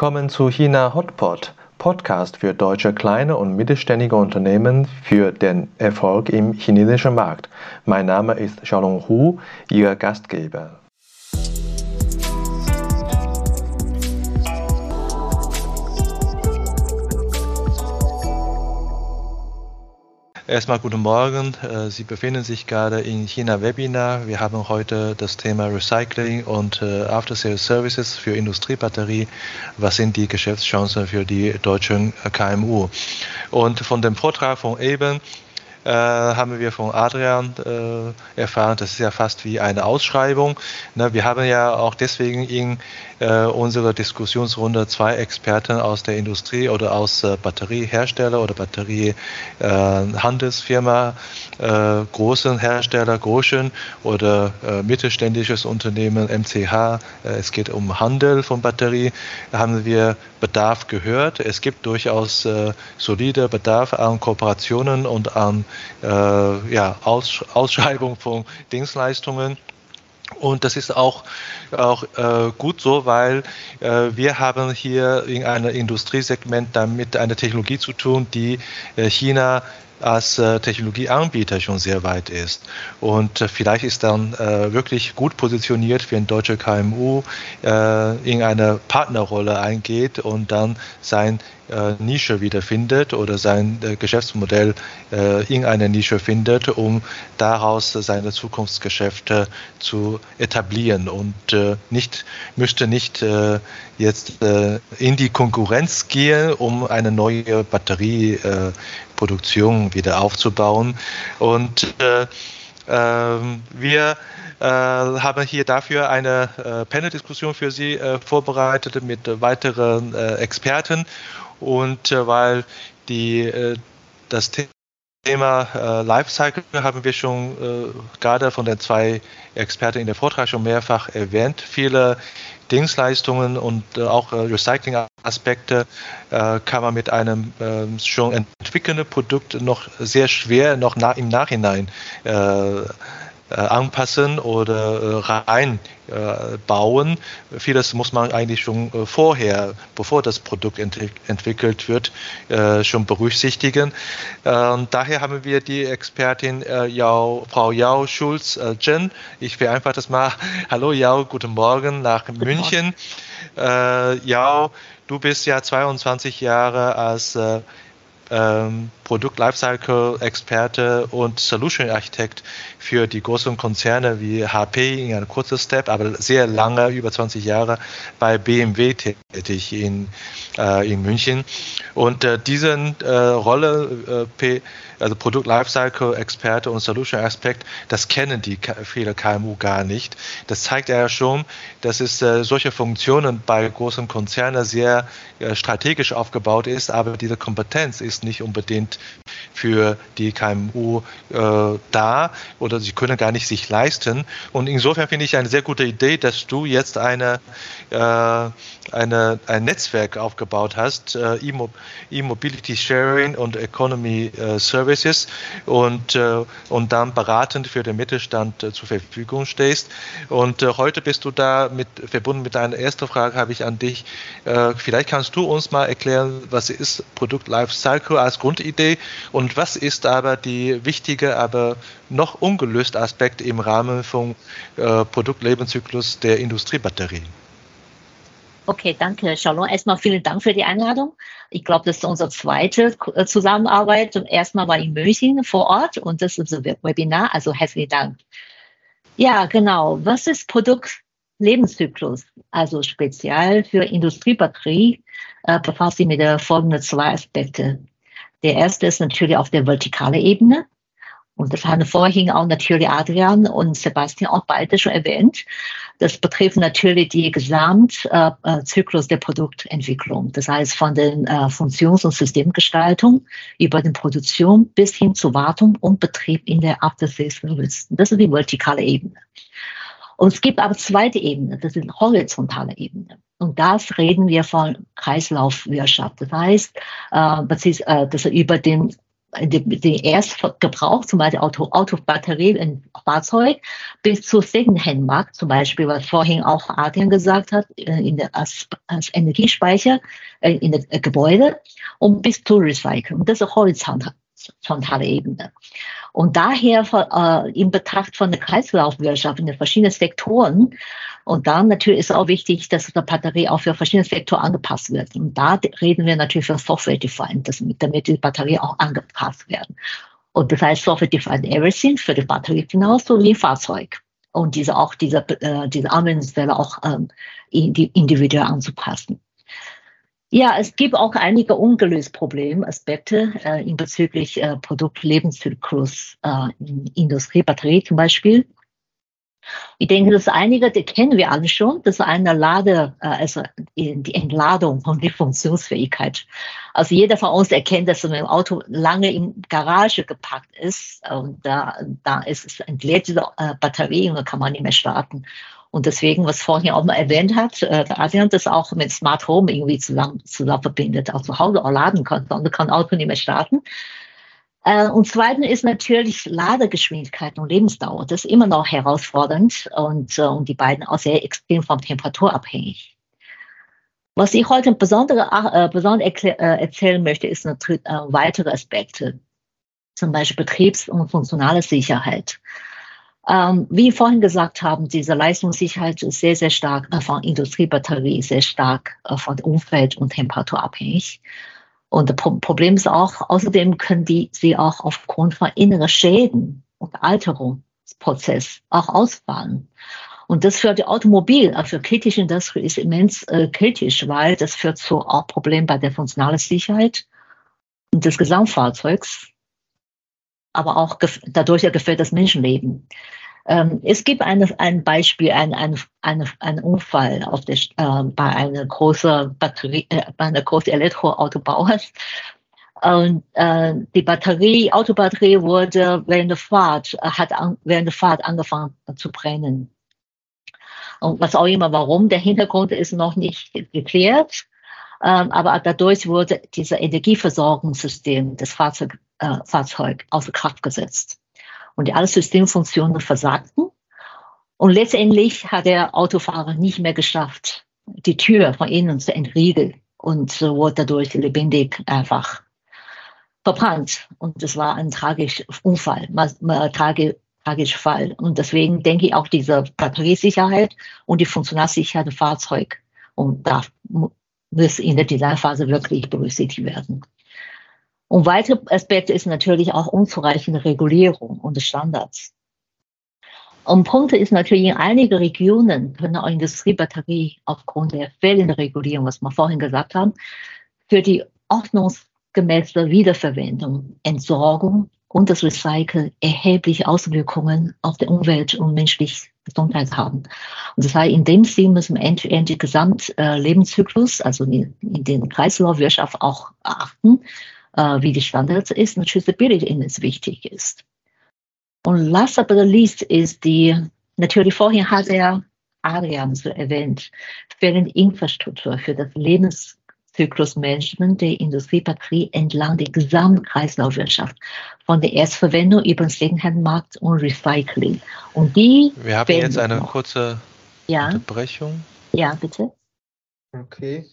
Willkommen zu China Hotpot, Podcast für deutsche kleine und mittelständige Unternehmen für den Erfolg im chinesischen Markt. Mein Name ist Xiaolong Hu, Ihr Gastgeber. Erstmal guten Morgen. Äh, Sie befinden sich gerade in China Webinar. Wir haben heute das Thema Recycling und äh, After Sales Services für Industriebatterie. Was sind die Geschäftschancen für die deutschen KMU? Und von dem Vortrag von eben äh, haben wir von Adrian äh, erfahren, das ist ja fast wie eine Ausschreibung. Ne, wir haben ja auch deswegen in äh, unserer Diskussionsrunde zwei Experten aus der Industrie oder aus äh, Batteriehersteller oder Batteriehandelsfirma, äh, großen Hersteller, großen oder mittelständisches Unternehmen, MCH. es geht um Handel von Batterie. Haben wir Bedarf gehört. Es gibt durchaus solide Bedarf an Kooperationen und an ja, Aus Ausschreibung von Dienstleistungen. Und das ist auch, auch äh, gut so, weil äh, wir haben hier in einem Industriesegment damit eine Technologie zu tun, die äh, China als äh, Technologieanbieter schon sehr weit ist. Und äh, vielleicht ist dann äh, wirklich gut positioniert für ein deutscher KMU in eine Partnerrolle eingeht und dann sein äh, Nische wiederfindet oder sein äh, Geschäftsmodell äh, in einer Nische findet, um daraus seine Zukunftsgeschäfte zu etablieren und äh, nicht müsste nicht äh, jetzt äh, in die Konkurrenz gehen, um eine neue Batterieproduktion wieder aufzubauen. Und ähm, wir äh, haben hier dafür eine äh, Panel-Diskussion für Sie äh, vorbereitet mit weiteren Experten und äh, weil die, äh, das Thema äh, Lifecycle haben wir schon äh, gerade von den zwei Experten in der Vortrag schon mehrfach erwähnt. Viele Dienstleistungen und äh, auch äh, Recycling-Aspekte kann man mit einem ähm, schon entwickelnden Produkt noch sehr schwer noch na im Nachhinein anpassen oder äh, reinbauen. Vieles muss man eigentlich schon äh, vorher, bevor das Produkt ent entwickelt wird, schon berücksichtigen. Und daher haben wir die Expertin Yao, Frau Yao Schulz Jen. Ich vereinfache das mal. Hallo Yao, guten Morgen nach guten München. Morgen. Yao, du bist ja 22 Jahre als ähm, Produkt Lifecycle Experte und Solution Architekt für die großen Konzerne wie HP in einem kurzen Step, aber sehr lange, über 20 Jahre bei BMW tätig in, äh, in München. Und äh, diese äh, Rolle, äh, also Produkt Lifecycle Experte und Solution Aspekt, das kennen die viele KMU gar nicht. Das zeigt ja schon, dass es äh, solche Funktionen bei großen Konzernen sehr äh, strategisch aufgebaut ist, aber diese Kompetenz ist nicht unbedingt für die KMU äh, da oder sie können gar nicht sich leisten. Und insofern finde ich eine sehr gute Idee, dass du jetzt eine, äh, eine, ein Netzwerk aufgebaut hast, äh, E-Mobility Sharing und Economy äh, Services und, äh, und dann beratend für den Mittelstand äh, zur Verfügung stehst. Und heute bist du da mit, verbunden mit deiner ersten Frage habe ich an dich. vielleicht kannst du uns mal erklären, was ist Produkt Lifecycle als Grundidee und was ist aber die wichtige, aber noch ungelöste Aspekt im Rahmen vom äh, Produktlebenszyklus der Industriebatterien? Okay, danke, Shalom. Erstmal vielen Dank für die Einladung. Ich glaube, das ist unsere zweite äh, Zusammenarbeit. Erstmal war ich in München vor Ort und das ist ein Webinar, also herzlichen Dank. Ja, genau. Was ist Produktlebenszyklus? Also speziell für Industriebatterie äh, befasst sich mit der folgenden zwei Aspekte. Der erste ist natürlich auf der vertikalen Ebene. Und das haben vorhin auch natürlich Adrian und Sebastian auch beide schon erwähnt. Das betrifft natürlich die Gesamtzyklus der Produktentwicklung. Das heißt von der äh, Funktions- und Systemgestaltung über die Produktion bis hin zur Wartung und Betrieb in der After-Sales-Service. Das ist die vertikale Ebene. Und es gibt aber zweite Ebene, das ist horizontale Ebene. Und das reden wir von Kreislaufwirtschaft. Das heißt, äh, äh, das ist über den den Erstgebrauch, zum Beispiel Auto, Autobatterie im Fahrzeug, bis zu Secondhand-Markt, zum Beispiel, was vorhin auch Adrian gesagt hat, äh, in der, als, als Energiespeicher äh, in der Gebäude und bis zu Recycling. Das ist horizontale Ebene. Und daher äh, in Betracht von der Kreislaufwirtschaft in den verschiedenen Sektoren und dann natürlich ist auch wichtig, dass die Batterie auch für verschiedene Sektoren angepasst wird. Und da reden wir natürlich von Software-Defined, damit die Batterie auch angepasst werden. Und das heißt Software-Defined Everything für die Batterie genauso wie Fahrzeug. Und diese auch diese, äh, diese Anwendungsfälle auch ähm, individuell anzupassen. Ja, es gibt auch einige ungelöste Problemaspekte äh, in bezüglich äh, Produktlebenszyklus äh, in Industriebatterie zum Beispiel. Ich denke, das einige, die kennen wir alle schon. Das ist eine Lade, äh, also die Entladung und die Funktionsfähigkeit. Also jeder von uns erkennt, dass wenn ein Auto lange in Garage gepackt ist und da, da ist es entleert diese äh, Batterie und dann kann man nicht mehr starten. Und deswegen, was vorhin auch mal erwähnt hat, äh, Adrian das auch mit Smart Home irgendwie zusammen, zusammen verbindet, auch zu Hause auch laden kann, und kann Auto nicht mehr starten. Äh, und zweitens ist natürlich Ladegeschwindigkeit und Lebensdauer. Das ist immer noch herausfordernd und, äh, und die beiden auch sehr extrem vom Temperatur abhängig. Was ich heute besonders, äh, besonders äh, erzählen möchte, ist natürlich äh, weitere Aspekte, zum Beispiel Betriebs- und funktionale Sicherheit. Ähm, wie vorhin gesagt haben, diese Leistungssicherheit ist sehr, sehr stark äh, von Industriebatterie, sehr stark äh, von Umfeld und Temperatur abhängig. Und das Problem ist auch, außerdem können die sie auch aufgrund von inneren Schäden und Alterungsprozess auch ausfallen. Und das für die Automobil, für kritische Industrie ist immens äh, kritisch, weil das führt zu auch Problemen bei der funktionalen Sicherheit des Gesamtfahrzeugs, aber auch dadurch ja gefällt das Menschenleben. Ähm, es gibt eine, ein Beispiel, ein, ein, ein, ein Unfall auf der, äh, bei einer großen Batterie, äh, bei einer großen Elektroautobauer. Und äh, die Batterie, Autobatterie wurde während der Fahrt, äh, hat an, während der Fahrt angefangen zu brennen. Und was auch immer, warum, der Hintergrund ist noch nicht geklärt. Ähm, aber dadurch wurde dieses Energieversorgungssystem des Fahrzeug, äh, Fahrzeug außer Kraft gesetzt und alle Systemfunktionen versagten. Und letztendlich hat der Autofahrer nicht mehr geschafft, die Tür von innen zu entriegeln und wurde dadurch lebendig einfach verbrannt. Und es war ein tragischer Unfall, tragi tragischer Fall. Und deswegen denke ich auch diese Batteriesicherheit und die Funktionalsicherheit des Fahrzeugs und da muss in der Designphase wirklich berücksichtigt werden. Und weitere Aspekte ist natürlich auch unzureichende Regulierung und Standards. Und Punkte ist natürlich in einigen Regionen können auch Industriebatterie aufgrund der fehlenden Regulierung, was wir vorhin gesagt haben, für die ordnungsgemäße Wiederverwendung, Entsorgung und das Recyceln erhebliche Auswirkungen auf die Umwelt und menschliche Gesundheit haben. Und das heißt, in dem Sinne müssen wir end-to-end den Gesamtlebenszyklus, also in, den Kreislaufwirtschaft auch achten wie die Standards ist und Traceability immens wichtig ist. Und last but not least ist die, natürlich vorhin hat er Adrian so erwähnt, fehlende Infrastruktur für das Lebenszyklusmanagement der Industriebatterie entlang der Gesamtkreislaufwirtschaft, von der Erstverwendung über den Secondhand-Markt und Recycling. Und die Wir haben jetzt eine noch. kurze ja. Unterbrechung. Ja, bitte. Okay.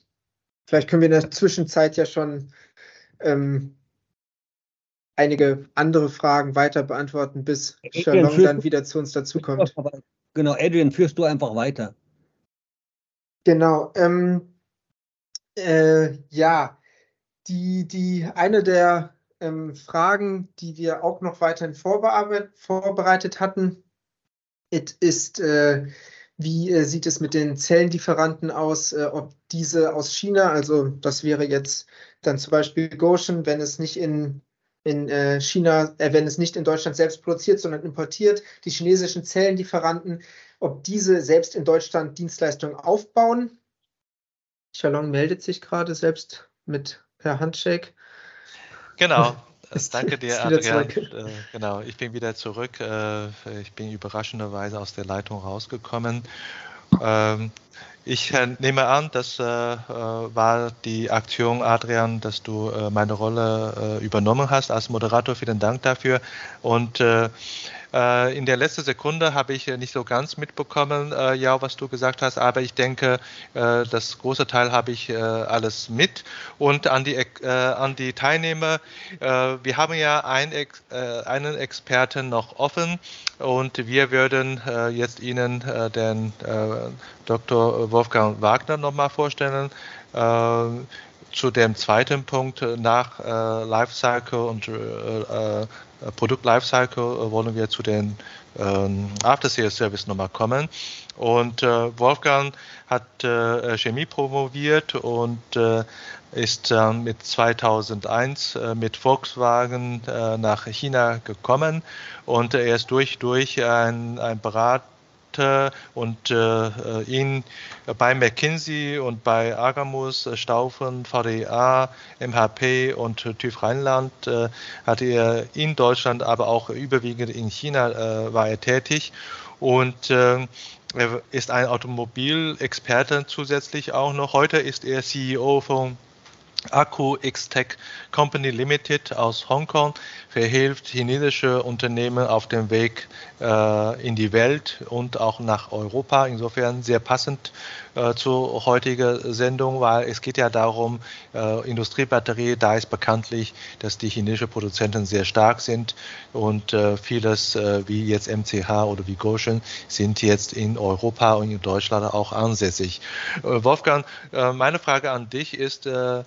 Vielleicht können wir in der Zwischenzeit ja schon ähm, einige andere Fragen weiter beantworten, bis Shalom dann wieder zu uns dazukommt. Genau, Adrian, führst du einfach weiter. Genau. Ähm, äh, ja, die, die eine der ähm, Fragen, die wir auch noch weiterhin vorbereitet hatten, ist, äh, wie äh, sieht es mit den Zellenlieferanten aus, äh, ob diese aus China, also das wäre jetzt dann zum Beispiel Goshen, wenn es nicht in, in äh, China, äh, wenn es nicht in Deutschland selbst produziert, sondern importiert, die chinesischen Zellenlieferanten, ob diese selbst in Deutschland Dienstleistungen aufbauen. Shalom meldet sich gerade selbst mit per Handshake. Genau. Danke dir, Adrian. Äh, genau, ich bin wieder zurück. Äh, ich bin überraschenderweise aus der Leitung rausgekommen. Ähm, ich äh, nehme an, das äh, äh, war die Aktion, Adrian, dass du meine Rolle übernommen hast als Moderator. Vielen Dank dafür. Und in der letzten Sekunde habe ich nicht so ganz mitbekommen, ja, was du gesagt hast, aber ich denke, das große Teil habe ich alles mit. Und an die, an die Teilnehmer, wir haben ja ein, einen Experten noch offen und wir würden äh, jetzt Ihnen äh, den äh, Dr. Wolfgang Wagner nochmal vorstellen. Äh, zu dem zweiten Punkt äh, nach äh, Lifecycle und Produkt Lifecycle wollen wir zu den ähm, After Sales Service nochmal kommen. Und Wolfgang hat Chemie promoviert und ist äh, mit 2001 äh, mit Volkswagen äh, nach China gekommen und er ist durch durch ein, ein Berater und äh, ihn bei McKinsey und bei Agamus, Staufen, VDA, MHP und TÜV Rheinland äh, hat er in Deutschland, aber auch überwiegend in China äh, war er tätig und er ist ein Automobilexperte zusätzlich auch noch. Heute ist er CEO von Akku X-Tech Company Limited aus Hongkong verhilft chinesische Unternehmen auf dem Weg äh, in die Welt und auch nach Europa. Insofern sehr passend äh, zur heutigen Sendung, weil es geht ja darum, äh, Industriebatterie, da ist bekanntlich, dass die chinesischen Produzenten sehr stark sind und vieles wie jetzt MCH oder wie Goshen sind jetzt in Europa und in Deutschland auch ansässig. Wolfgang, meine Frage an dich ist, wir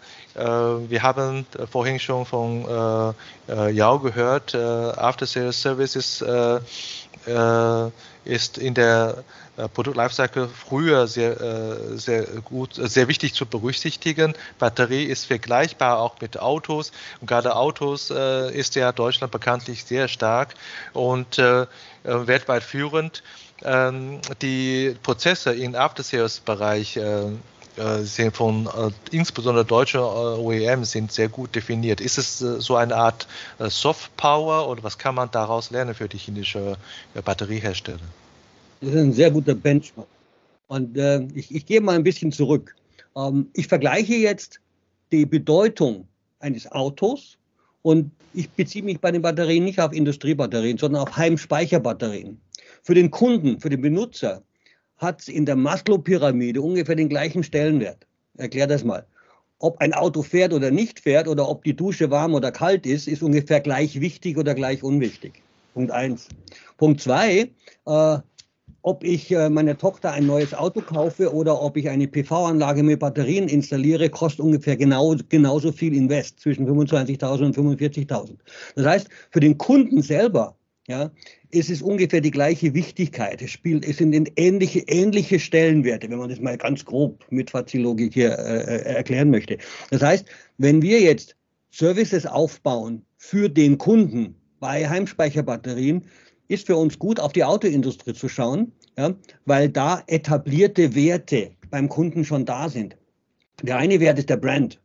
haben vorhin schon von Yao gehört, After Sales Services ist in der äh, Produkt Lifecycle früher sehr, äh, sehr gut, sehr wichtig zu berücksichtigen. Batterie ist vergleichbar auch mit Autos und gerade Autos äh, ist ja Deutschland bekanntlich sehr stark und weltweit führend. Ähm, die Prozesse im After-Sales-Bereich sind von insbesondere deutsche OEMs sind sehr gut definiert. Ist es so eine Art Soft Power oder was kann man daraus lernen für die chinesische Batteriehersteller? Das ist ein sehr guter Benchmark. Und äh, ich, ich gehe mal ein bisschen zurück. Ähm, ich vergleiche jetzt die Bedeutung eines Autos und ich beziehe mich bei den Batterien nicht auf Industriebatterien, sondern auf Heimspeicherbatterien. Für den Kunden, für den Benutzer hat es in der Maslow-Pyramide ungefähr den gleichen Stellenwert. Erklär das mal. Ob ein Auto fährt oder nicht fährt oder ob die Dusche warm oder kalt ist, ist ungefähr gleich wichtig oder gleich unwichtig. Punkt eins. Punkt zwei, äh, ob ich äh, meiner Tochter ein neues Auto kaufe oder ob ich eine PV-Anlage mit Batterien installiere, kostet ungefähr genau, genauso viel Invest, zwischen 25.000 und 45.000. Das heißt, für den Kunden selber ja, ist es ungefähr die gleiche Wichtigkeit. Es, spielt, es sind ähnliche, ähnliche Stellenwerte, wenn man das mal ganz grob mit Fazilogik hier äh, äh, erklären möchte. Das heißt, wenn wir jetzt Services aufbauen für den Kunden bei Heimspeicherbatterien, ist für uns gut, auf die Autoindustrie zu schauen, ja, weil da etablierte Werte beim Kunden schon da sind. Der eine Wert ist der Brand.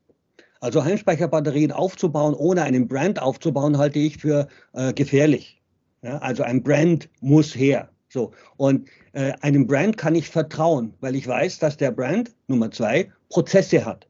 Also Heimspeicherbatterien aufzubauen, ohne einen Brand aufzubauen, halte ich für äh, gefährlich. Ja, also ein Brand muss her. So. Und äh, einem Brand kann ich vertrauen, weil ich weiß, dass der Brand, Nummer zwei, Prozesse hat.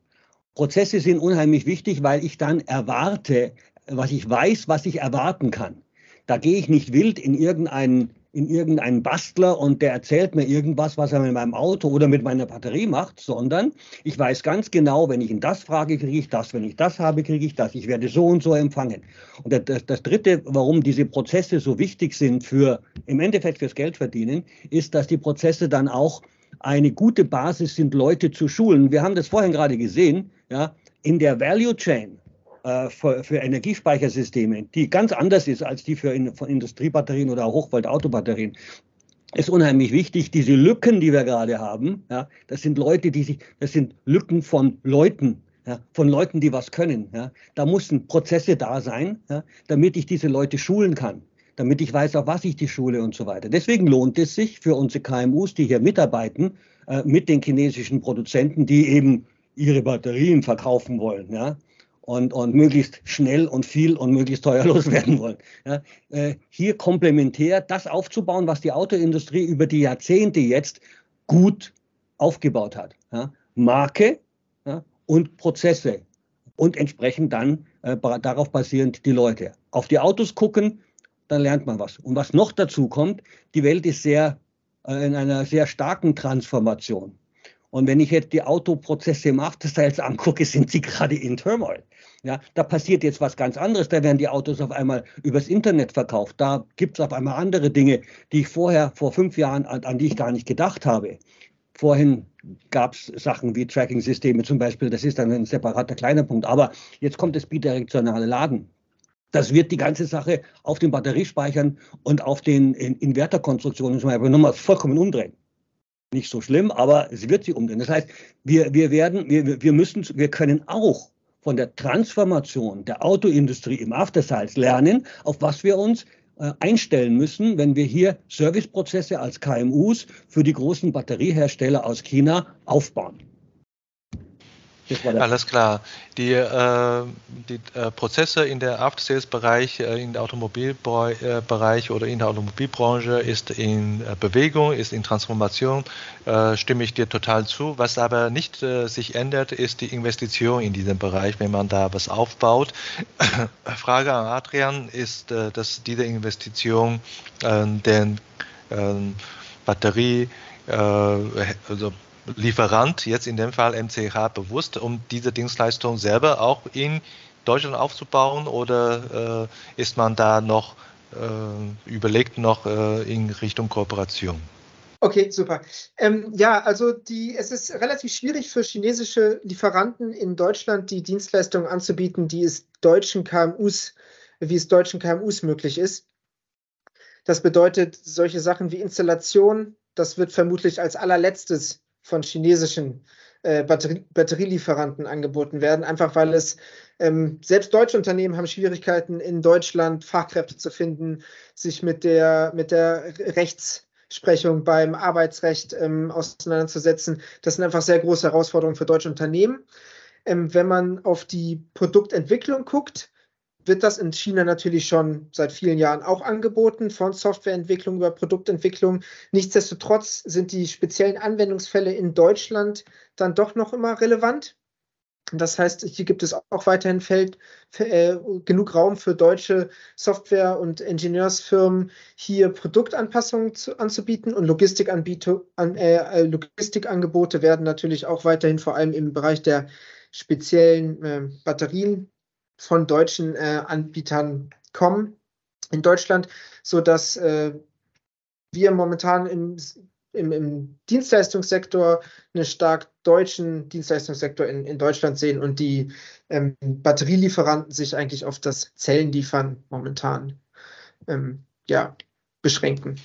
Prozesse sind unheimlich wichtig, weil ich dann erwarte, was ich weiß, was ich erwarten kann. Da gehe ich nicht wild in irgendeinen in irgendeinen Bastler und der erzählt mir irgendwas, was er mit meinem Auto oder mit meiner Batterie macht, sondern ich weiß ganz genau, wenn ich ihn das frage, kriege ich das, wenn ich das habe, kriege ich das. Ich werde so und so empfangen. Und das, das Dritte, warum diese Prozesse so wichtig sind für im Endeffekt fürs Geldverdienen, ist, dass die Prozesse dann auch eine gute Basis sind, Leute zu schulen. Wir haben das vorhin gerade gesehen, ja, in der Value Chain für, für, Energiespeichersysteme, die ganz anders ist als die für Industriebatterien oder Hochvolt-Autobatterien, ist unheimlich wichtig. Diese Lücken, die wir gerade haben, ja, das sind Leute, die sich, das sind Lücken von Leuten, ja, von Leuten, die was können. Ja. Da müssen Prozesse da sein, ja, damit ich diese Leute schulen kann, damit ich weiß, auf was ich die schule und so weiter. Deswegen lohnt es sich für unsere KMUs, die hier mitarbeiten, äh, mit den chinesischen Produzenten, die eben ihre Batterien verkaufen wollen, ja, und, und möglichst schnell und viel und möglichst teuer loswerden wollen. Ja, äh, hier komplementär das aufzubauen, was die Autoindustrie über die Jahrzehnte jetzt gut aufgebaut hat. Ja? Marke ja? und Prozesse und entsprechend dann äh, darauf basierend die Leute. Auf die Autos gucken, dann lernt man was. Und was noch dazu kommt, die Welt ist sehr äh, in einer sehr starken Transformation. Und wenn ich jetzt die Autoprozesse im After Sales angucke, sind sie gerade in Turmoil. Ja, da passiert jetzt was ganz anderes. Da werden die Autos auf einmal übers Internet verkauft. Da gibt es auf einmal andere Dinge, die ich vorher, vor fünf Jahren, an, an die ich gar nicht gedacht habe. Vorhin gab es Sachen wie Tracking-Systeme zum Beispiel. Das ist dann ein separater kleiner Punkt. Aber jetzt kommt das bidirektionale Laden. Das wird die ganze Sache auf den Batteriespeichern und auf den Inverterkonstruktionen zum Beispiel nochmal vollkommen umdrehen. Nicht so schlimm, aber es wird sie umdrehen. Das heißt, wir, wir werden, wir, wir müssen, wir können auch von der Transformation der Autoindustrie im After-Sales lernen, auf was wir uns äh, einstellen müssen, wenn wir hier Serviceprozesse als KMUs für die großen Batteriehersteller aus China aufbauen. Alles klar. Die, äh, die äh, Prozesse in der After-Sales-Bereich, äh, in der Automobilbereich oder in der Automobilbranche ist in äh, Bewegung, ist in Transformation, äh, stimme ich dir total zu. Was aber nicht äh, sich ändert, ist die Investition in diesem Bereich, wenn man da was aufbaut. Frage an Adrian ist, dass diese Investition den Batterie, also Lieferant, jetzt in dem Fall MCH, bewusst, um diese Dienstleistung selber auch in Deutschland aufzubauen oder äh, ist man da noch äh, überlegt noch äh, in Richtung Kooperation? Okay, super. Ähm, ja, also die, es ist relativ schwierig für chinesische Lieferanten in Deutschland die Dienstleistungen anzubieten, die es deutschen KMUs, wie es deutschen KMUs möglich ist. Das bedeutet, solche Sachen wie Installation, das wird vermutlich als allerletztes von chinesischen äh, Batterie Batterielieferanten angeboten werden, einfach weil es ähm, selbst deutsche Unternehmen haben Schwierigkeiten in Deutschland Fachkräfte zu finden, sich mit der mit der Rechtsprechung beim Arbeitsrecht ähm, auseinanderzusetzen. Das sind einfach sehr große Herausforderungen für deutsche Unternehmen. Ähm, wenn man auf die Produktentwicklung guckt, wird das in China natürlich schon seit vielen Jahren auch angeboten, von Softwareentwicklung über Produktentwicklung. Nichtsdestotrotz sind die speziellen Anwendungsfälle in Deutschland dann doch noch immer relevant. Das heißt, hier gibt es auch weiterhin Feld, äh, genug Raum für deutsche Software- und Ingenieursfirmen, hier Produktanpassungen zu, anzubieten und an, äh, Logistikangebote werden natürlich auch weiterhin vor allem im Bereich der speziellen äh, Batterien von deutschen äh, Anbietern kommen in Deutschland, sodass äh, wir momentan im, im, im, Dienstleistungssektor einen stark deutschen Dienstleistungssektor in, in Deutschland sehen und die ähm, Batterielieferanten sich eigentlich auf das Zellenliefern momentan ähm, ja, beschränken.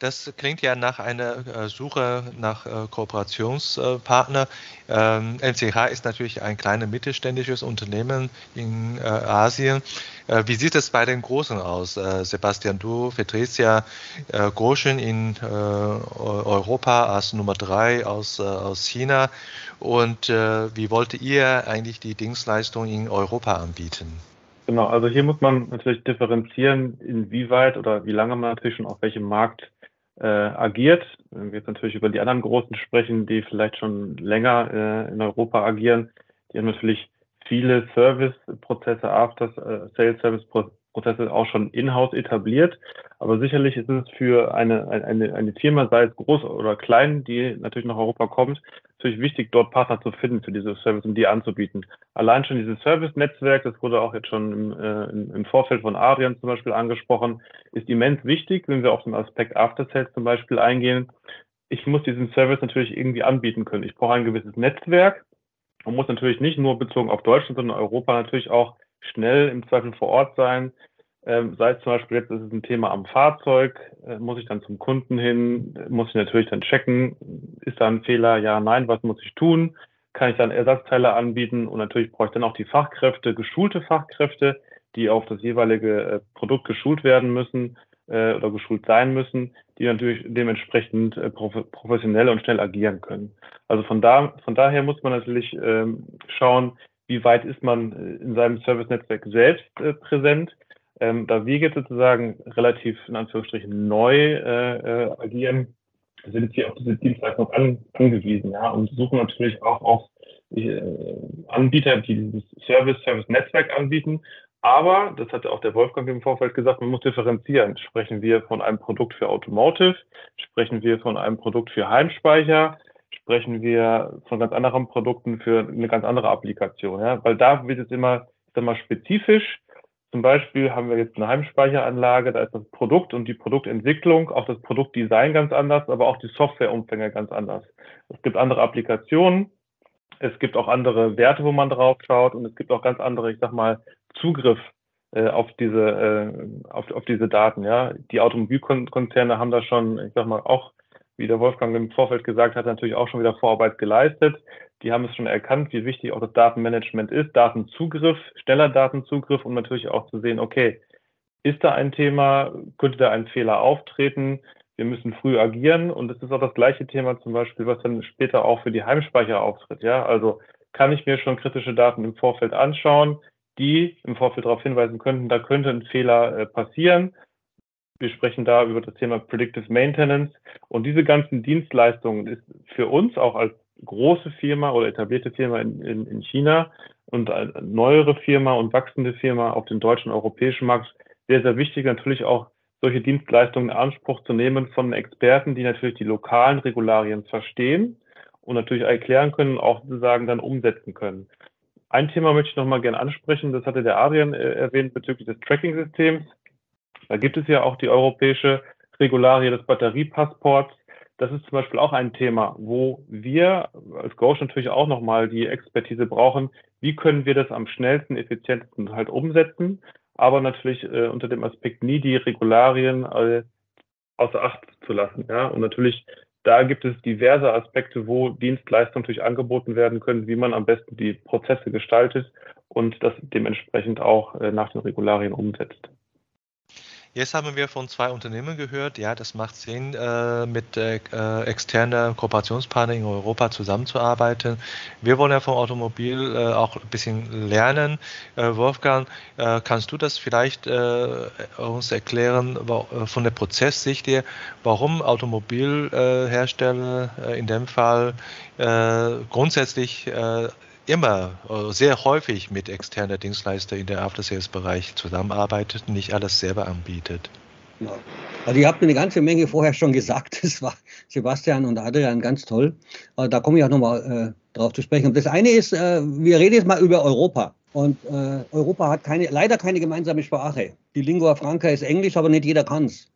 Das klingt ja nach einer äh, Suche nach äh, Kooperationspartner. Ähm, MCH ist natürlich ein kleines mittelständisches Unternehmen in äh, Asien. Wie sieht es bei den Großen aus? Sebastian, du vertrittst ja Groschen in Europa als Nummer drei aus, aus China. Und wie wollt ihr eigentlich die Dienstleistung in Europa anbieten? Genau, also hier muss man natürlich differenzieren, inwieweit oder wie lange man natürlich schon auf welchem Markt äh, agiert. Wenn wir jetzt natürlich über die anderen Großen sprechen, die vielleicht schon länger äh, in Europa agieren, die haben natürlich viele Service-Prozesse, After-Sales-Service-Prozesse Prozesse auch schon in-house etabliert. Aber sicherlich ist es für eine, eine, eine Firma, sei es groß oder klein, die natürlich nach Europa kommt, natürlich wichtig, dort Partner zu finden für diese Service und die anzubieten. Allein schon dieses Service-Netzwerk, das wurde auch jetzt schon im, äh, im Vorfeld von Adrian zum Beispiel angesprochen, ist immens wichtig, wenn wir auf den Aspekt After Sales zum Beispiel eingehen. Ich muss diesen Service natürlich irgendwie anbieten können. Ich brauche ein gewisses Netzwerk und muss natürlich nicht nur bezogen auf Deutschland, sondern Europa natürlich auch schnell im Zweifel vor Ort sein. Ähm, sei es zum Beispiel jetzt ist es ein Thema am Fahrzeug, äh, muss ich dann zum Kunden hin, muss ich natürlich dann checken, ist da ein Fehler, ja, nein, was muss ich tun? Kann ich dann Ersatzteile anbieten und natürlich brauche ich dann auch die Fachkräfte, geschulte Fachkräfte, die auf das jeweilige äh, Produkt geschult werden müssen äh, oder geschult sein müssen, die natürlich dementsprechend äh, prof professionell und schnell agieren können. Also von da, von daher muss man natürlich ähm, schauen, wie weit ist man äh, in seinem Service-Netzwerk selbst äh, präsent. Ähm, da wir jetzt sozusagen relativ in Anführungsstrichen neu äh, äh, agieren, sind hier auf diese Dienstleistung an, angewiesen, ja, und suchen natürlich auch auf äh, Anbieter, die dieses Service, Service-Netzwerk anbieten. Aber, das hatte auch der Wolfgang im Vorfeld gesagt, man muss differenzieren. Sprechen wir von einem Produkt für Automotive? Sprechen wir von einem Produkt für Heimspeicher? Sprechen wir von ganz anderen Produkten für eine ganz andere Applikation? Ja? Weil da wird es immer, ich sag mal, spezifisch. Zum Beispiel haben wir jetzt eine Heimspeicheranlage, da ist das Produkt und die Produktentwicklung, auch das Produktdesign ganz anders, aber auch die Softwareumfänge ganz anders. Es gibt andere Applikationen, es gibt auch andere Werte, wo man drauf schaut und es gibt auch ganz andere, ich sag mal, Zugriff äh, auf diese äh, auf, auf diese Daten. Ja, die Automobilkonzerne haben da schon, ich sag mal, auch wie der Wolfgang im Vorfeld gesagt hat, natürlich auch schon wieder Vorarbeit geleistet. Die haben es schon erkannt, wie wichtig auch das Datenmanagement ist, Datenzugriff, schneller Datenzugriff und natürlich auch zu sehen, okay, ist da ein Thema, könnte da ein Fehler auftreten? wir müssen früh agieren und das ist auch das gleiche Thema zum Beispiel, was dann später auch für die Heimspeicher auftritt. Ja, also kann ich mir schon kritische Daten im Vorfeld anschauen, die im Vorfeld darauf hinweisen könnten, da könnte ein Fehler äh, passieren. Wir sprechen da über das Thema Predictive Maintenance und diese ganzen Dienstleistungen ist für uns auch als große Firma oder etablierte Firma in, in, in China und eine neuere Firma und wachsende Firma auf dem deutschen und europäischen Markt sehr, sehr wichtig, natürlich auch solche Dienstleistungen in Anspruch zu nehmen von Experten, die natürlich die lokalen Regularien verstehen und natürlich erklären können, auch sozusagen dann umsetzen können. Ein Thema möchte ich noch mal gerne ansprechen, das hatte der Adrian äh, erwähnt bezüglich des Tracking-Systems. Da gibt es ja auch die europäische Regularie des Batteriepassports. Das ist zum Beispiel auch ein Thema, wo wir als Gauche natürlich auch nochmal die Expertise brauchen. Wie können wir das am schnellsten, effizientesten halt umsetzen? aber natürlich äh, unter dem Aspekt nie die Regularien äh, außer Acht zu lassen. Ja? Und natürlich, da gibt es diverse Aspekte, wo Dienstleistungen natürlich angeboten werden können, wie man am besten die Prozesse gestaltet und das dementsprechend auch äh, nach den Regularien umsetzt. Jetzt haben wir von zwei Unternehmen gehört, ja, das macht Sinn, äh, mit äh, externen Kooperationspartnern in Europa zusammenzuarbeiten. Wir wollen ja vom Automobil äh, auch ein bisschen lernen. Äh, Wolfgang, äh, kannst du das vielleicht äh, uns erklären von der Prozesssicht her, warum Automobilhersteller in dem Fall grundsätzlich immer äh, sehr häufig mit externer Dienstleister in der After-Sales-Bereich zusammenarbeitet und nicht alles selber anbietet. Ja. Also ihr habt eine ganze Menge vorher schon gesagt. Das war Sebastian und Adrian ganz toll. Da komme ich auch nochmal äh, drauf zu sprechen. das eine ist, äh, wir reden jetzt mal über Europa. Und äh, Europa hat keine, leider keine gemeinsame Sprache. Die Lingua Franca ist Englisch, aber nicht jeder kann es.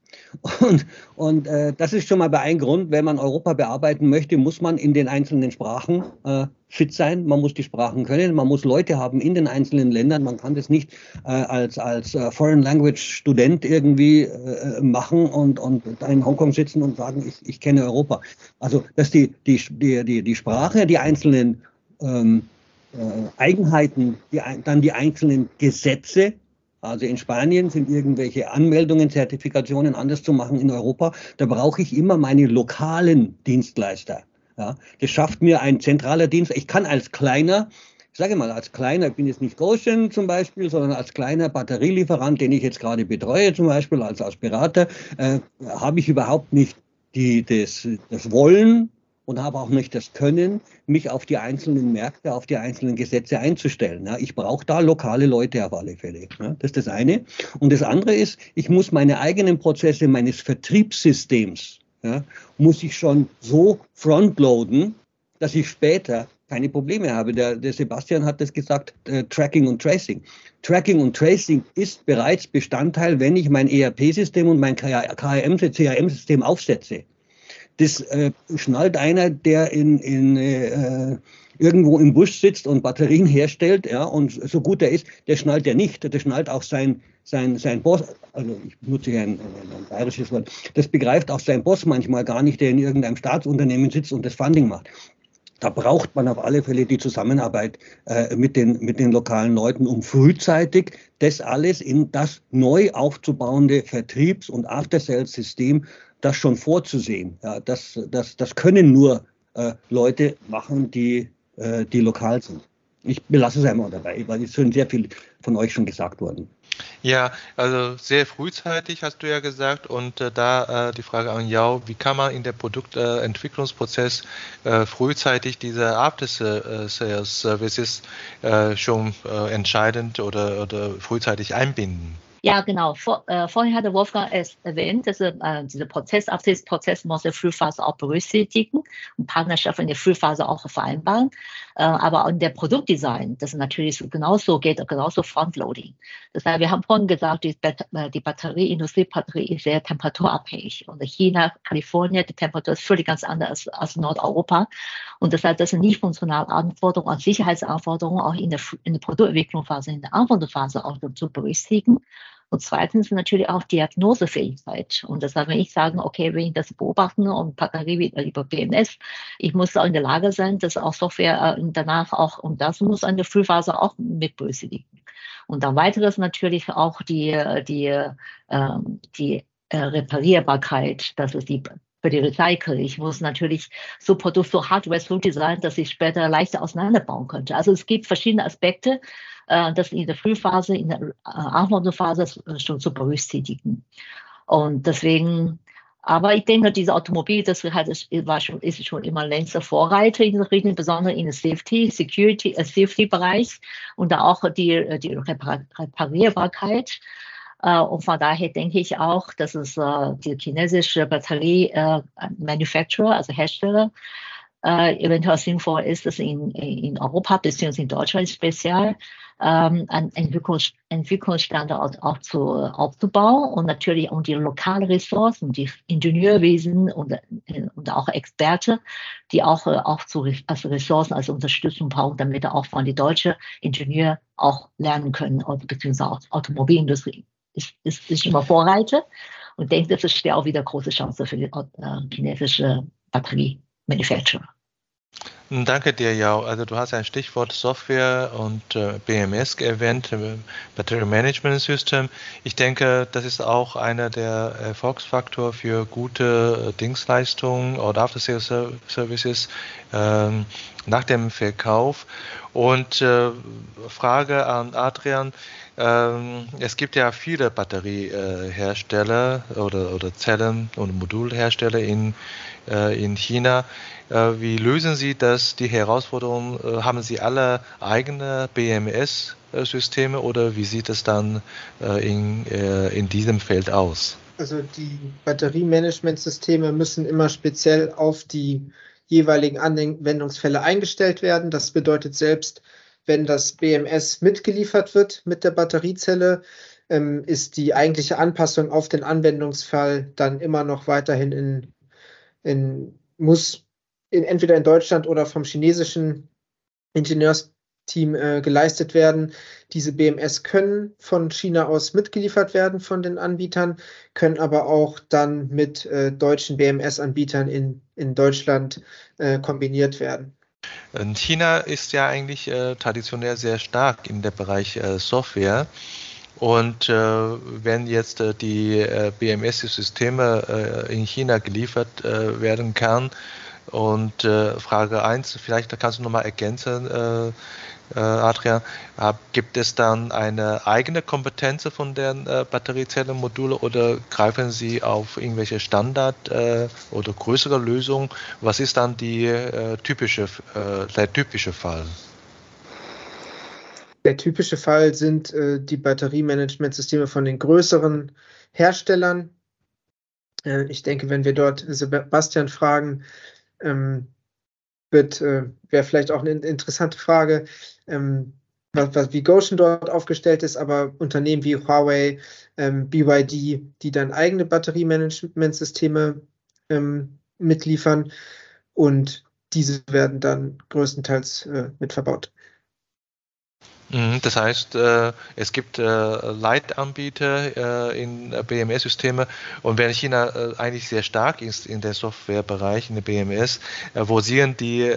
Und, und äh, das ist schon mal bei ein Grund, wenn man Europa bearbeiten möchte, muss man in den einzelnen Sprachen äh, fit sein. Man muss die Sprachen können. Man muss Leute haben in den einzelnen Ländern. Man kann das nicht äh, als, als äh, Foreign Language Student irgendwie äh, machen und, und in Hongkong sitzen und sagen, ich, ich kenne Europa. Also, dass die, die, die, die, die Sprache, die einzelnen ähm, äh, Eigenheiten, die, dann die einzelnen Gesetze, also in Spanien sind irgendwelche Anmeldungen, Zertifikationen anders zu machen in Europa. Da brauche ich immer meine lokalen Dienstleister. Ja, das schafft mir ein zentraler Dienst. Ich kann als kleiner, ich sage mal, als kleiner, ich bin jetzt nicht Goshen zum Beispiel, sondern als kleiner Batterielieferant, den ich jetzt gerade betreue, zum Beispiel als Aspirator, äh, habe ich überhaupt nicht die, das, das Wollen und habe auch nicht das Können, mich auf die einzelnen Märkte, auf die einzelnen Gesetze einzustellen. Ja, ich brauche da lokale Leute auf alle Fälle. Ja, das ist das eine. Und das andere ist, ich muss meine eigenen Prozesse meines Vertriebssystems, ja, muss ich schon so frontloaden, dass ich später keine Probleme habe. Der, der Sebastian hat das gesagt, äh, Tracking und Tracing. Tracking und Tracing ist bereits Bestandteil, wenn ich mein ERP-System und mein KRM-System aufsetze. Das äh, schnallt einer, der in, in äh, irgendwo im Busch sitzt und Batterien herstellt, ja, und so gut er ist, der schnallt ja nicht. Der schnallt auch sein, sein, sein Boss, also ich nutze hier ein, ein bayerisches Wort, das begreift auch sein Boss manchmal gar nicht, der in irgendeinem Staatsunternehmen sitzt und das Funding macht. Da braucht man auf alle Fälle die Zusammenarbeit äh, mit, den, mit den lokalen Leuten, um frühzeitig das alles in das neu aufzubauende Vertriebs- und After-Sales-System das schon vorzusehen. Ja, das, das, das können nur äh, Leute machen, die, äh, die lokal sind. Ich belasse es einmal dabei, weil es sind sehr viel von euch schon gesagt worden. Ja, also sehr frühzeitig hast du ja gesagt und äh, da äh, die Frage an Yao, wie kann man in der Produktentwicklungsprozess äh, frühzeitig diese After-Sales Services äh, schon äh, entscheidend oder, oder frühzeitig einbinden? Ja, genau. Vor, äh, vorhin hatte Wolfgang es erwähnt, dass äh, dieser Prozess, Absichtsprozess muss der Frühphase auch berücksichtigen und Partnerschaft in der Frühphase auch vereinbaren. Äh, aber in der Produktdesign, das natürlich genauso geht, genauso Frontloading. Das heißt, wir haben vorhin gesagt, die, äh, die Batterie, Industriebatterie ist sehr temperaturabhängig. Und China, Kalifornien, die Temperatur ist völlig ganz anders als, als Nordeuropa. Und das heißt, das sind nicht funktionale Anforderungen, auch Sicherheitsanforderungen auch in der, in der Produktentwicklungsphase, in der Anwendungsphase auch zu berücksichtigen. Und zweitens natürlich auch Diagnosefähigkeit. Und das heißt, wenn ich sagen, okay, wenn ich das beobachten und Batterie über BMS, ich muss auch in der Lage sein, dass auch Software äh, danach auch, und das muss eine Frühphase auch mit berücksichtigen. Und dann weiteres natürlich auch die, die, ähm, die äh, Reparierbarkeit, das ist die für die Recycle. Ich muss natürlich so Produkt, so Hardware so designen, dass ich später leichter auseinanderbauen könnte. Also es gibt verschiedene Aspekte, äh, das in der Frühphase, in der äh, Anforderungsphase schon zu berücksichtigen. Und deswegen, aber ich denke, diese Automobil, das halt, war schon, ist schon immer längst Vorreiter in der Richtung, besonders in der Safety, Security, äh, Safety-Bereich und da auch die, die Reparierbarkeit. Äh, und von daher denke ich auch, dass es äh, die chinesische Batterie-Manufacturer, äh, also Hersteller, eventuell sinnvoll ist, das in, in Europa bzw. in Deutschland speziell ähm, einen Entwicklungs Entwicklungsstandort auch zu, aufzubauen und natürlich um die lokalen Ressourcen, die Ingenieurwesen und, und auch Experte, die auch, auch zu, als Ressourcen, als Unterstützung brauchen, damit auch von den deutschen Ingenieur auch lernen können, beziehungsweise auch Automobilindustrie ist, ist, ist immer Vorreiter und denke, das ist auch wieder große Chance für die äh, chinesische Batterie-Manufacturer. Danke dir, Yao. Also du hast ein Stichwort Software und äh, BMS erwähnt, äh, Battery Management System. Ich denke, das ist auch einer der Erfolgsfaktoren für gute äh, Dienstleistungen oder After Sales Services ähm, nach dem Verkauf. Und äh, Frage an Adrian. Ähm, es gibt ja viele Batteriehersteller oder, oder Zellen- und Modulhersteller in, äh, in China. Äh, wie lösen Sie das, die Herausforderung? Äh, haben Sie alle eigene BMS-Systeme oder wie sieht es dann äh, in, äh, in diesem Feld aus? Also die Batteriemanagementsysteme müssen immer speziell auf die jeweiligen Anwendungsfälle eingestellt werden. Das bedeutet selbst, wenn das BMS mitgeliefert wird mit der Batteriezelle, ähm, ist die eigentliche Anpassung auf den Anwendungsfall dann immer noch weiterhin in, in muss in, entweder in Deutschland oder vom chinesischen Ingenieursteam äh, geleistet werden. Diese BMS können von China aus mitgeliefert werden von den Anbietern, können aber auch dann mit äh, deutschen BMS-Anbietern in, in Deutschland äh, kombiniert werden. Und China ist ja eigentlich äh, traditionell sehr stark in der Bereich äh, Software. Und äh, wenn jetzt äh, die äh, BMS-Systeme äh, in China geliefert werden kann, und Frage 1, vielleicht kannst du nochmal ergänzen, Adrian, gibt es dann eine eigene Kompetenz von den äh, Batteriezellenmodule oder greifen Sie auf irgendwelche Standard äh, oder größere Lösungen? Was ist dann die äh, typische, äh, der typische Fall? Der typische Fall sind äh, die Batteriemanagementsysteme von den größeren Herstellern. Äh, ich denke, wenn wir dort Sebastian fragen, ähm, wird, äh, wäre vielleicht auch eine interessante Frage, ähm, was, was, wie Goshen dort aufgestellt ist, aber Unternehmen wie Huawei, ähm, BYD, die dann eigene Batteriemanagementsysteme ähm, mitliefern und diese werden dann größtenteils äh, mit verbaut. Mhm, das heißt, äh, es gibt äh, Leitanbieter äh, in BMS-Systeme und wenn China eigentlich sehr stark ist in der Softwarebereich, in der BMS, wo sehen die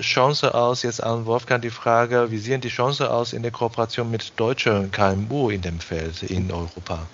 Chance aus, jetzt an Wolfgang die Frage, wie sehen die Chance aus in der Kooperation mit deutschen KMU in dem Feld in Europa?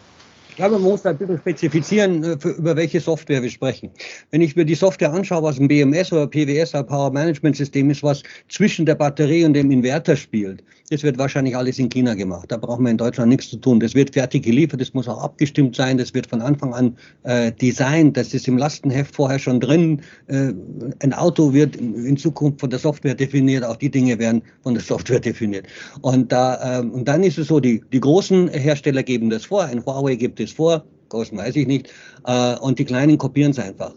Glaube, man muss ein bisschen spezifizieren, äh, für, über welche Software wir sprechen. Wenn ich mir die Software anschaue, was ein BMS oder PWS, ein Power Management System ist, was zwischen der Batterie und dem Inverter spielt, das wird wahrscheinlich alles in China gemacht. Da brauchen wir in Deutschland nichts zu tun. Das wird fertig geliefert, das muss auch abgestimmt sein, das wird von Anfang an äh, designt, das ist im Lastenheft vorher schon drin. Äh, ein Auto wird in Zukunft von der Software definiert, auch die Dinge werden von der Software definiert. Und, da, äh, und dann ist es so, die, die großen Hersteller geben das vor, ein Huawei gibt es vor, großen weiß ich nicht, äh, und die kleinen kopieren es einfach.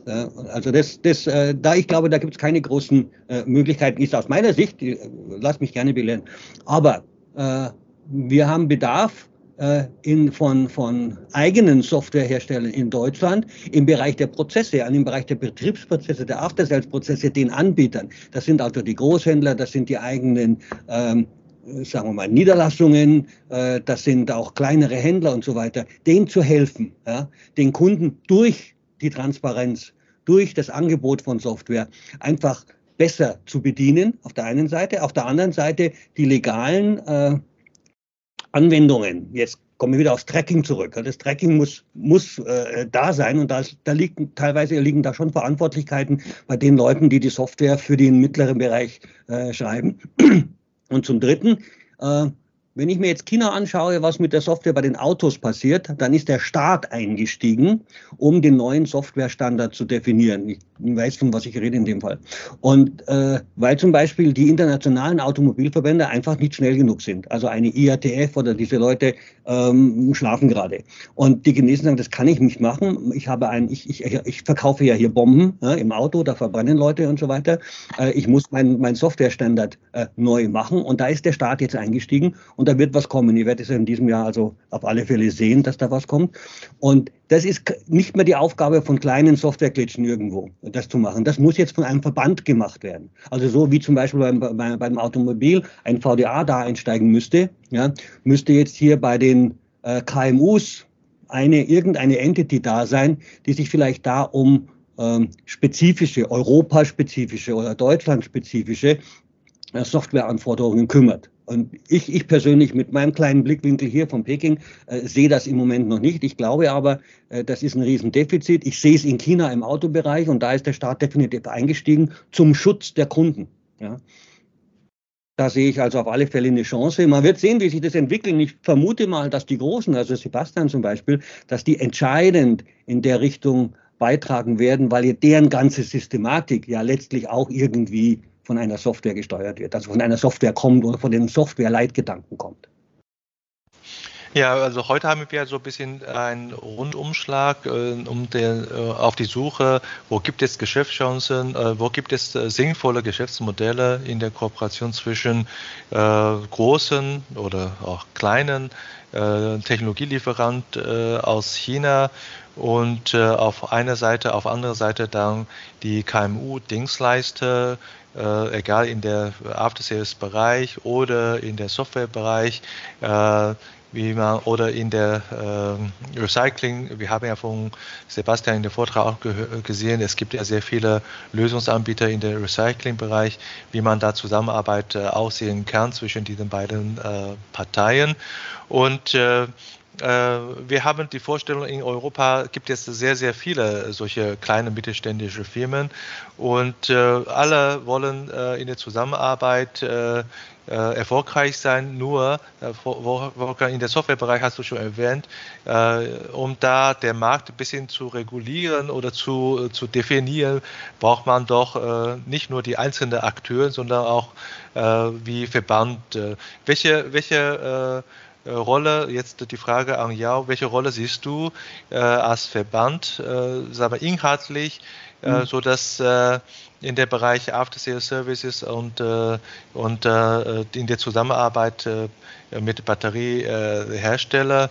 Also das, das, äh, da ich glaube, da gibt es keine großen äh, Möglichkeiten, ist aus meiner Sicht, lass mich gerne belehren, aber äh, wir haben Bedarf äh, in, von, von eigenen Softwareherstellern in Deutschland im Bereich der Prozesse, an im Bereich der Betriebsprozesse, der After-Sales-Prozesse, den Anbietern. Das sind also die Großhändler, das sind die eigenen ähm, sagen wir mal, Niederlassungen, äh, das sind auch kleinere Händler und so weiter, denen zu helfen, ja, den Kunden durch die Transparenz, durch das Angebot von Software einfach besser zu bedienen, auf der einen Seite, auf der anderen Seite die legalen äh, Anwendungen. Jetzt kommen wir wieder aufs Tracking zurück. Das Tracking muss, muss äh, da sein und da, da liegen teilweise liegen da schon Verantwortlichkeiten bei den Leuten, die die Software für den mittleren Bereich äh, schreiben. Und zum Dritten, äh, wenn ich mir jetzt China anschaue, was mit der Software bei den Autos passiert, dann ist der Staat eingestiegen, um den neuen Softwarestandard zu definieren. Ich weiß, von was ich rede in dem Fall. Und äh, weil zum Beispiel die internationalen Automobilverbände einfach nicht schnell genug sind. Also eine IATF oder diese Leute ähm, schlafen gerade. Und die Chinesen sagen, das kann ich nicht machen. Ich habe ein, ich, ich, ich verkaufe ja hier Bomben ja, im Auto, da verbrennen Leute und so weiter. Äh, ich muss meinen mein Softwarestandard äh, neu machen. Und da ist der Staat jetzt eingestiegen und da wird was kommen. Ihr werdet es in diesem Jahr also auf alle Fälle sehen, dass da was kommt. Und das ist nicht mehr die Aufgabe von kleinen Softwareglitchen irgendwo, das zu machen. Das muss jetzt von einem Verband gemacht werden. Also so wie zum Beispiel beim, beim, beim Automobil ein VDA da einsteigen müsste, ja, müsste jetzt hier bei den äh, KMUs eine, irgendeine Entity da sein, die sich vielleicht da um ähm, spezifische, europaspezifische oder deutschlandspezifische Softwareanforderungen kümmert. Und ich, ich persönlich mit meinem kleinen Blickwinkel hier von Peking äh, sehe das im Moment noch nicht. Ich glaube aber, äh, das ist ein Riesendefizit. Ich sehe es in China im Autobereich und da ist der Staat definitiv eingestiegen zum Schutz der Kunden. Ja. Da sehe ich also auf alle Fälle eine Chance. Man wird sehen, wie sich das entwickelt. Ich vermute mal, dass die Großen, also Sebastian zum Beispiel, dass die entscheidend in der Richtung beitragen werden, weil deren ganze Systematik ja letztlich auch irgendwie von einer Software gesteuert wird, also von einer Software kommt oder von dem Software-Leitgedanken kommt. Ja, also heute haben wir so ein bisschen einen Rundumschlag äh, um den, äh, auf die Suche, wo gibt es Geschäftschancen, äh, wo gibt es äh, sinnvolle Geschäftsmodelle in der Kooperation zwischen äh, großen oder auch kleinen äh, Technologielieferant aus China und auf einer Seite, auf andere Seite dann die KMU-Dienstleister, äh, egal in der After-Sales-Bereich oder in der Software-Bereich, äh, wie man oder in der äh, Recycling, wir haben ja von Sebastian in dem Vortrag auch gesehen, es gibt ja sehr viele Lösungsanbieter in der Recycling-Bereich, wie man da Zusammenarbeit äh, aussehen kann zwischen diesen beiden äh, Parteien. Und äh, wir haben die Vorstellung, in Europa gibt es sehr, sehr viele solche kleine mittelständische Firmen und äh, alle wollen äh, in der Zusammenarbeit erfolgreich sein, nur in der Softwarebereich hast du schon erwähnt, um da der Markt ein bisschen zu regulieren oder zu, zu definieren, braucht man doch nicht nur die einzelnen Akteure, sondern auch wie Verband. welche welche äh, Rolle, jetzt die Frage an Jao, welche Rolle siehst du äh, als Verband, äh, sagen wir inhaltlich, äh, mhm. so dass äh, in der Bereich After Sales Services und, äh, und äh, in der Zusammenarbeit mit Batteriehersteller,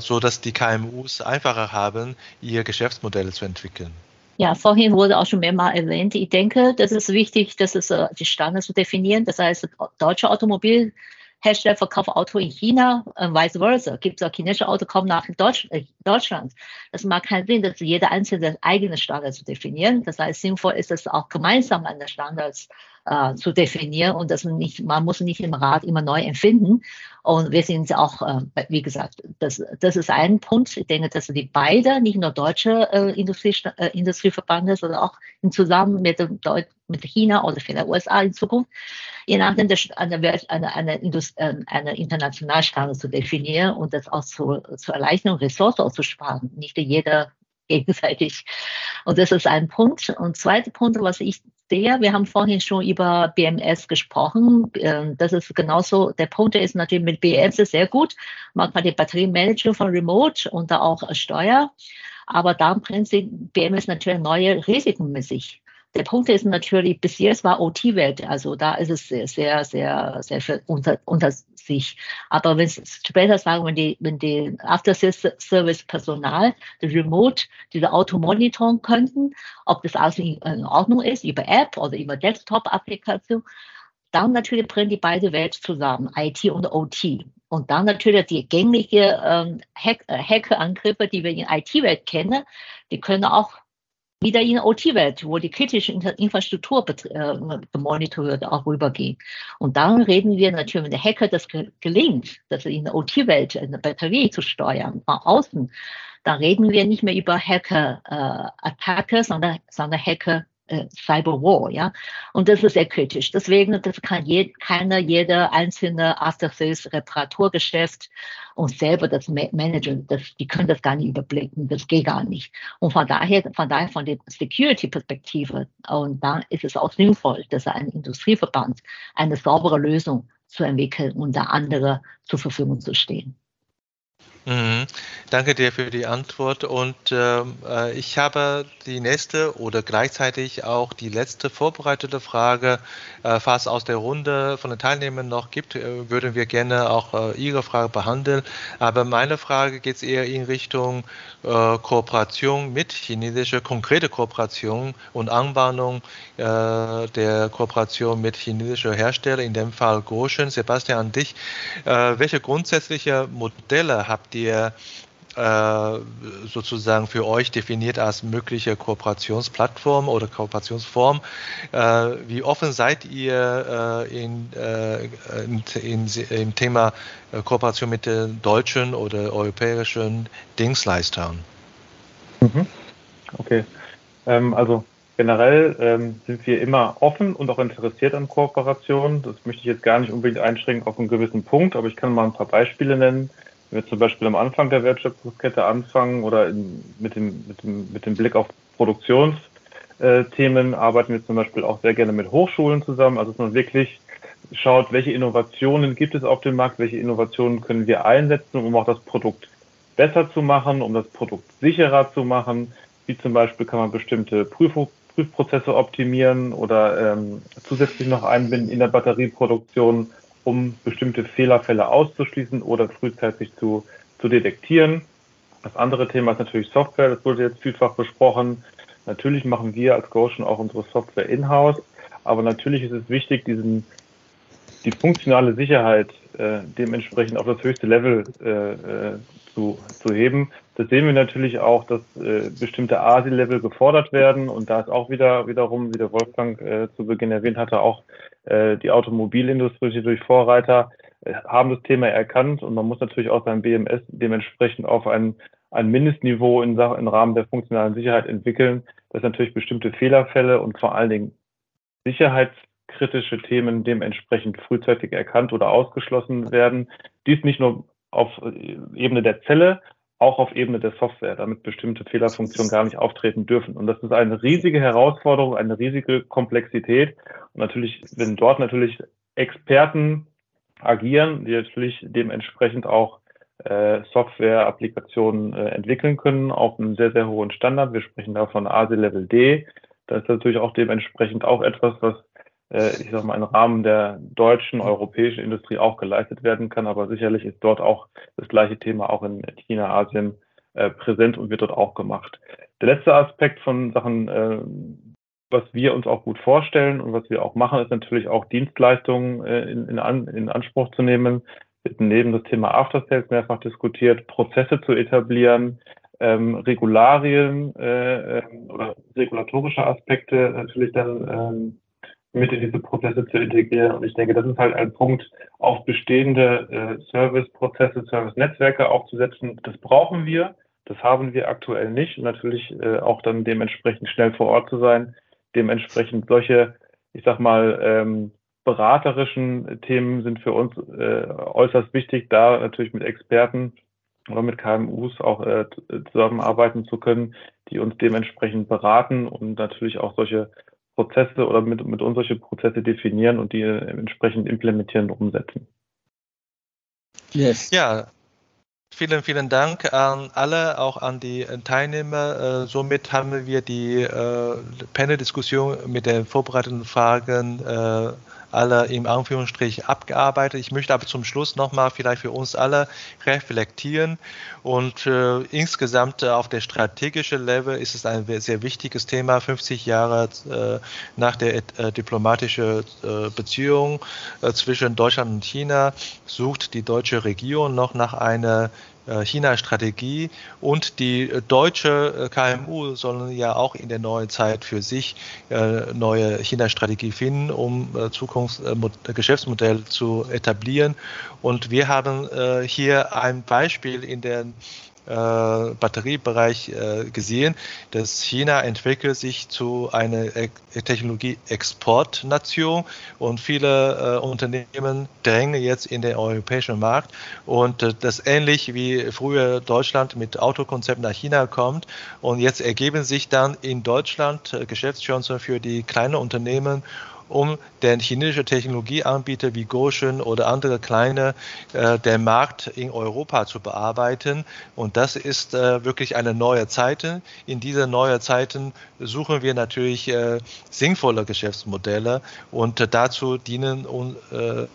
so dass die KMUs einfacher haben, ihr Geschäftsmodell zu entwickeln. Ja, vorhin wurde auch schon mehrmals erwähnt. Ich denke, das ist wichtig, das ist die Standards zu definieren. Das heißt, deutsche Automobil Hersteller verkaufen Auto in China, äh, vice versa. Gibt es auch chinesische Auto kommen nach Deutsch, äh, Deutschland. Das macht keinen Sinn, dass jeder einzelne eigene Standard zu definieren. Das heißt, sinnvoll ist es auch gemeinsam an der Standards äh, zu definieren und dass man nicht, man muss nicht im Rat immer neu empfinden. Und wir sind auch, äh, wie gesagt, das, das ist ein Punkt. Ich denke, dass die beide, nicht nur deutsche äh, Industrie, äh, Industrieverbände, sondern auch in Zusammen mit, dem Deut mit China oder vielleicht USA in Zukunft, je nachdem eine, Welt, eine, eine, Indust äh, eine internationale zu definieren und das auch zu, zu erleichtern, Ressourcen auszusparen. Nicht jeder gegenseitig. Und das ist ein Punkt. Und zweiter Punkt, was ich sehe, wir haben vorhin schon über BMS gesprochen. Ähm, das ist genauso, der Punkt ist natürlich mit BMS ist sehr gut. Man kann die Batteriemanager von Remote und da auch Steuer. Aber da im Prinzip BMS natürlich neue Risiken mit sich. Der Punkt ist natürlich, bis jetzt war OT-Welt, also da ist es sehr, sehr, sehr, sehr unter, unter sich. Aber wenn später sagen, wenn die, wenn die After-Service-Personal, die Remote, diese Auto monitoren könnten, ob das alles in, Ordnung ist, über App oder über Desktop-Applikation, dann natürlich bringen die beide Welt zusammen, IT und OT. Und dann natürlich die gängige ähm, Hack, äh, Hackerangriffe, die wir in IT-Welt kennen, die können auch wieder in OT-Welt, wo die kritische Infrastruktur äh, gemonitort wird, auch rübergehen. Und dann reden wir natürlich, wenn der Hacker das gelingt, das in der OT-Welt eine Batterie zu steuern, von außen, dann reden wir nicht mehr über Hacker-Attacke, äh, sondern, sondern Hacker äh, Cyberwar, ja. Und das ist sehr kritisch. Deswegen, das kann je, keiner, jeder einzelne After-Sales-Reparaturgeschäft und selber das managen, das, die können das gar nicht überblicken, das geht gar nicht. Und von daher, von daher, von der Security-Perspektive, und dann ist es auch sinnvoll, dass ein Industrieverband eine saubere Lösung zu entwickeln und da andere zur Verfügung zu stehen. Mhm. Danke dir für die Antwort. Und ähm, äh, ich habe die nächste oder gleichzeitig auch die letzte vorbereitete Frage, äh, falls aus der Runde von den Teilnehmern noch gibt, äh, würden wir gerne auch äh, Ihre Frage behandeln. Aber meine Frage geht eher in Richtung äh, Kooperation mit chinesischer, konkrete Kooperation und Anbahnung äh, der Kooperation mit chinesischer Hersteller, in dem Fall Goshen. Sebastian, an dich. welche grundsätzliche Modelle habt ihr äh, sozusagen für euch definiert als mögliche Kooperationsplattform oder Kooperationsform. Äh, wie offen seid ihr äh, in, in, in, im Thema Kooperation mit den deutschen oder europäischen Dienstleistern? Mhm. Okay, ähm, also generell ähm, sind wir immer offen und auch interessiert an Kooperationen. Das möchte ich jetzt gar nicht unbedingt einschränken auf einen gewissen Punkt, aber ich kann mal ein paar Beispiele nennen. Wenn wir zum Beispiel am Anfang der Wertschöpfungskette anfangen oder in, mit, dem, mit, dem, mit dem Blick auf Produktionsthemen, arbeiten wir zum Beispiel auch sehr gerne mit Hochschulen zusammen. Also dass man wirklich schaut, welche Innovationen gibt es auf dem Markt, welche Innovationen können wir einsetzen, um auch das Produkt besser zu machen, um das Produkt sicherer zu machen. Wie zum Beispiel kann man bestimmte Prüfung, Prüfprozesse optimieren oder ähm, zusätzlich noch einbinden in der Batterieproduktion, um bestimmte Fehlerfälle auszuschließen oder frühzeitig zu, zu detektieren. Das andere Thema ist natürlich Software, das wurde jetzt vielfach besprochen. Natürlich machen wir als Goshen auch unsere Software in-house, aber natürlich ist es wichtig, diesen, die funktionale Sicherheit äh, dementsprechend auf das höchste Level äh, äh zu, zu heben. Das sehen wir natürlich auch, dass äh, bestimmte ASI-Level gefordert werden und da ist auch wieder wiederum, wie der Wolfgang äh, zu Beginn erwähnt hatte, auch die Automobilindustrie durch Vorreiter äh, haben das Thema erkannt und man muss natürlich auch sein BMS dementsprechend auf ein, ein Mindestniveau in, im Rahmen der funktionalen Sicherheit entwickeln, dass natürlich bestimmte Fehlerfälle und vor allen Dingen sicherheitskritische Themen dementsprechend frühzeitig erkannt oder ausgeschlossen werden. Dies nicht nur auf Ebene der Zelle, auch auf Ebene der Software, damit bestimmte Fehlerfunktionen gar nicht auftreten dürfen. Und das ist eine riesige Herausforderung, eine riesige Komplexität. Und natürlich, wenn dort natürlich Experten agieren, die natürlich dementsprechend auch äh, Software-Applikationen äh, entwickeln können auf einem sehr, sehr hohen Standard. Wir sprechen da von ASI Level D. Das ist natürlich auch dementsprechend auch etwas, was ich sag mal, im Rahmen der deutschen, europäischen Industrie auch geleistet werden kann. Aber sicherlich ist dort auch das gleiche Thema auch in China, Asien äh, präsent und wird dort auch gemacht. Der letzte Aspekt von Sachen, äh, was wir uns auch gut vorstellen und was wir auch machen, ist natürlich auch Dienstleistungen äh, in, in, an, in Anspruch zu nehmen. Wird neben das Thema After Sales mehrfach diskutiert, Prozesse zu etablieren, ähm, Regularien äh, äh, oder regulatorische Aspekte natürlich dann ähm, mit in diese Prozesse zu integrieren. Und ich denke, das ist halt ein Punkt, auf bestehende äh, Service-Prozesse, Service-Netzwerke aufzusetzen. Das brauchen wir. Das haben wir aktuell nicht. Und natürlich äh, auch dann dementsprechend schnell vor Ort zu sein, dementsprechend solche, ich sag mal, ähm, beraterischen Themen sind für uns äh, äußerst wichtig, da natürlich mit Experten oder mit KMUs auch äh, zusammenarbeiten zu können, die uns dementsprechend beraten und natürlich auch solche Prozesse oder mit, mit uns solche Prozesse definieren und die entsprechend implementieren und umsetzen. Yes. Ja, vielen, vielen Dank an alle, auch an die Teilnehmer. Äh, somit haben wir die äh, Panel-Diskussion mit den vorbereiteten Fragen äh, alle im Anführungsstrich abgearbeitet. Ich möchte aber zum Schluss nochmal vielleicht für uns alle reflektieren und äh, insgesamt äh, auf der strategischen Level ist es ein sehr wichtiges Thema. 50 Jahre äh, nach der äh, diplomatischen äh, Beziehung äh, zwischen Deutschland und China sucht die deutsche Regierung noch nach einer China-Strategie und die äh, deutsche äh, KMU sollen ja auch in der neuen Zeit für sich neue China-Strategie finden, um Zukunftsgeschäftsmodell zu etablieren. Und wir haben hier ein Beispiel in der äh, Batteriebereich äh, gesehen, dass China entwickelt sich zu einer Technologie-Exportnation und viele äh, Unternehmen drängen jetzt in den europäischen Markt. Und äh, das ähnlich wie früher Deutschland mit Autokonzept nach China kommt. Und jetzt ergeben sich dann in Deutschland äh, Geschäftschancen für die kleinen Unternehmen um den chinesischen Technologieanbieter wie Goshen oder andere kleine äh, den Markt in Europa zu bearbeiten. Und das ist äh, wirklich eine neue Zeit. In dieser neuen Zeiten suchen wir natürlich äh, sinnvolle Geschäftsmodelle und äh, dazu dienen äh, äh,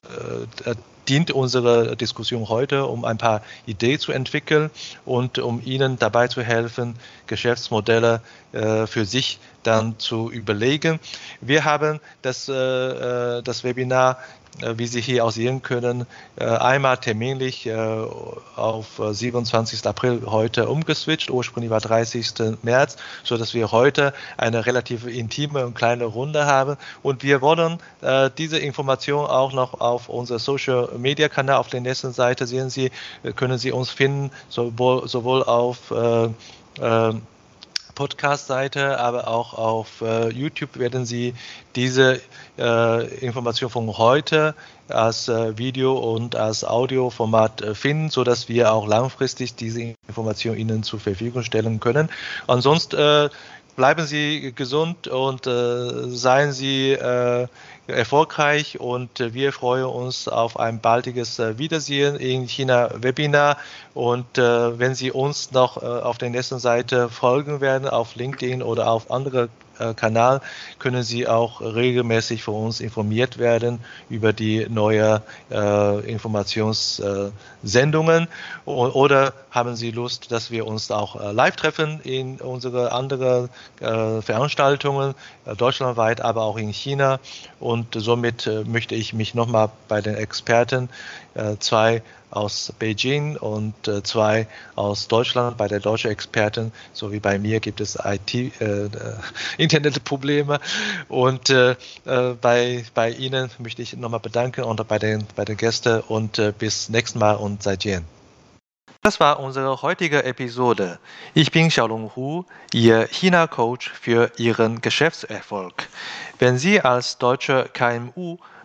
dient unsere Diskussion heute, um ein paar Ideen zu entwickeln und um Ihnen dabei zu helfen, Geschäftsmodelle äh, für sich dann zu überlegen. Wir haben das, äh, äh das Webinar wie Sie hier auch sehen können, äh, einmal terminlich äh, auf 27. April heute umgeswitcht. Ursprünglich war 30. März, so dass wir heute eine relativ intime und kleine Runde haben. Und wir wollen diese Information auch noch auf unser Social Media Kanal auf der nächsten Seite sehen Sie, können Sie uns finden, sowohl, sowohl auf Podcast-Seite, aber auch auf äh, YouTube werden Sie diese äh, Information von heute als äh, Video und als Audioformat äh, finden, sodass wir auch langfristig diese Information Ihnen zur Verfügung stellen können. Ansonsten äh, bleiben Sie gesund und äh, seien Sie erfolgreich und äh, wir freuen uns auf ein baldiges äh, Wiedersehen in China Webinar. Und äh, wenn Sie uns noch auf der nächsten Seite folgen werden auf LinkedIn oder auf andere Kanal können Sie auch regelmäßig von uns informiert werden über die neuen äh, Informationssendungen. Oder haben Sie Lust, dass wir uns auch äh, live treffen in unsere anderen äh, Veranstaltungen, äh, deutschlandweit, aber auch in China. Und somit äh, möchte ich mich nochmal bei den Experten, zwei aus Beijing und äh, zwei aus Deutschland. Bei der deutschen Expertin, so wie bei mir, gibt es IT, äh, äh, Internetprobleme. Und äh, äh, bei, bei Ihnen möchte ich nochmal bedanken und bei den, bei den Gästen und äh, bis nächstes Mal und seid Jen. Das war unsere heutige Episode. Ich bin Xiaolong Hu, Ihr China-Coach für Ihren Geschäftserfolg. Wenn Sie als deutsche KMU